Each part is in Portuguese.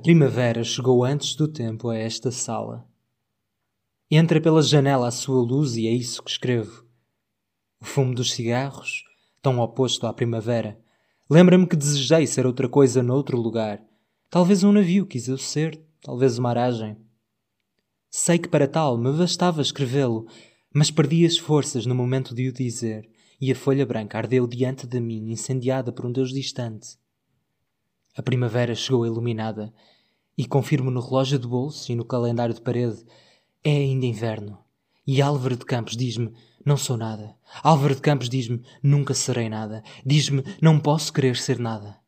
primavera chegou antes do tempo a esta sala. Entra pela janela a sua luz e é isso que escrevo. O fumo dos cigarros, tão oposto à primavera, lembra-me que desejei ser outra coisa noutro lugar. Talvez um navio quis eu ser, talvez uma aragem. Sei que para tal me bastava escrevê-lo, mas perdi as forças no momento de o dizer, e a folha branca ardeu diante de mim, incendiada por um Deus distante. A primavera chegou iluminada, e confirmo no relógio de bolso e no calendário de parede: é ainda inverno. E Álvaro de Campos diz-me: não sou nada. Álvaro de Campos diz-me: nunca serei nada. Diz-me: não posso querer ser nada.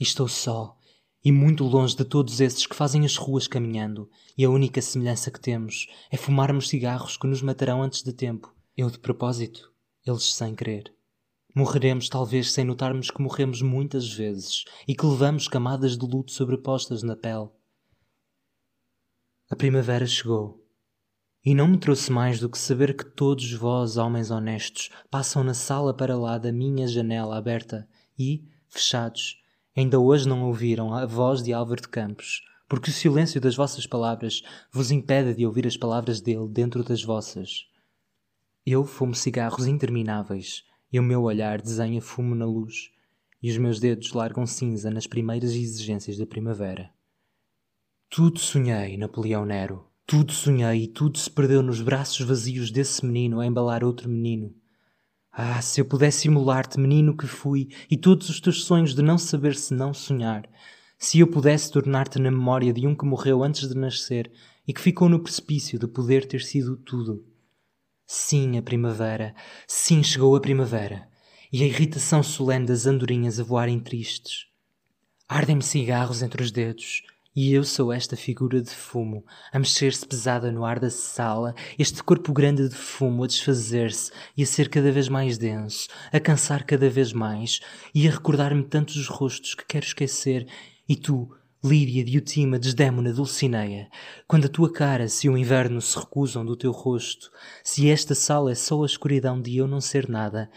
E estou só, e muito longe de todos esses que fazem as ruas caminhando, e a única semelhança que temos é fumarmos cigarros que nos matarão antes de tempo, eu de propósito, eles sem querer. Morreremos talvez sem notarmos que morremos muitas vezes e que levamos camadas de luto sobrepostas na pele. A primavera chegou. E não me trouxe mais do que saber que todos vós, homens honestos, passam na sala para lá da minha janela aberta e, fechados, Ainda hoje não ouviram a voz de Álvaro de Campos, porque o silêncio das vossas palavras vos impede de ouvir as palavras dele dentro das vossas. Eu fumo cigarros intermináveis, e o meu olhar desenha fumo na luz, e os meus dedos largam cinza nas primeiras exigências da primavera. Tudo sonhei, Napoleão Nero. Tudo sonhei e tudo se perdeu nos braços vazios desse menino a embalar outro menino. Ah, se eu pudesse simular-te, menino que fui, e todos os teus sonhos de não saber se não sonhar. Se eu pudesse tornar-te na memória de um que morreu antes de nascer e que ficou no precipício de poder ter sido tudo. Sim, a primavera. Sim, chegou a primavera. E a irritação solene das andorinhas a voarem tristes. Ardem-me cigarros entre os dedos e eu sou esta figura de fumo, a mexer-se pesada no ar da sala, este corpo grande de fumo a desfazer-se e a ser cada vez mais denso, a cansar cada vez mais e a recordar-me tantos rostos que quero esquecer. E tu, Líria, Diotima, Desdémona, Dulcineia, quando a tua cara se o inverno se recusam do teu rosto, se esta sala é só a escuridão de eu não ser nada,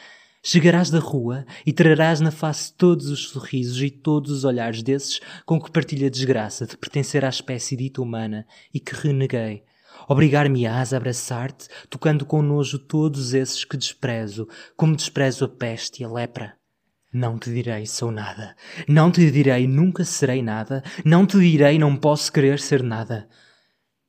Chegarás da rua e trarás na face todos os sorrisos e todos os olhares desses com que partilha a desgraça de pertencer à espécie dita humana e que reneguei. Obrigar-me-ás a abraçar-te, tocando com nojo todos esses que desprezo, como desprezo a peste e a lepra. Não te direi sou nada, não te direi nunca serei nada, não te direi não posso querer ser nada.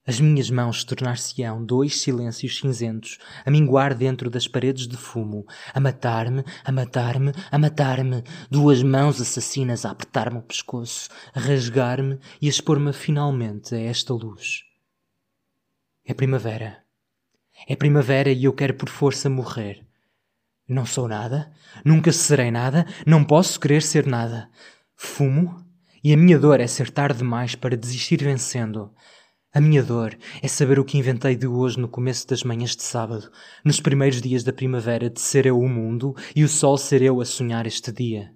As minhas mãos tornar-se-ão dois silêncios cinzentos, a minguar dentro das paredes de fumo, a matar-me, a matar-me, a matar-me, duas mãos assassinas a apertar-me o pescoço, a rasgar-me e a expor-me finalmente a esta luz. É primavera. É primavera e eu quero por força morrer. Não sou nada, nunca serei nada, não posso querer ser nada. Fumo e a minha dor é ser tarde demais para desistir vencendo. A minha dor é saber o que inventei de hoje no começo das manhãs de sábado, nos primeiros dias da primavera, de ser eu o mundo e o sol ser eu a sonhar este dia.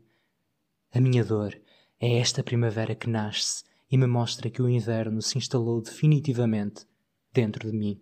A minha dor é esta primavera que nasce e me mostra que o inverno se instalou definitivamente dentro de mim.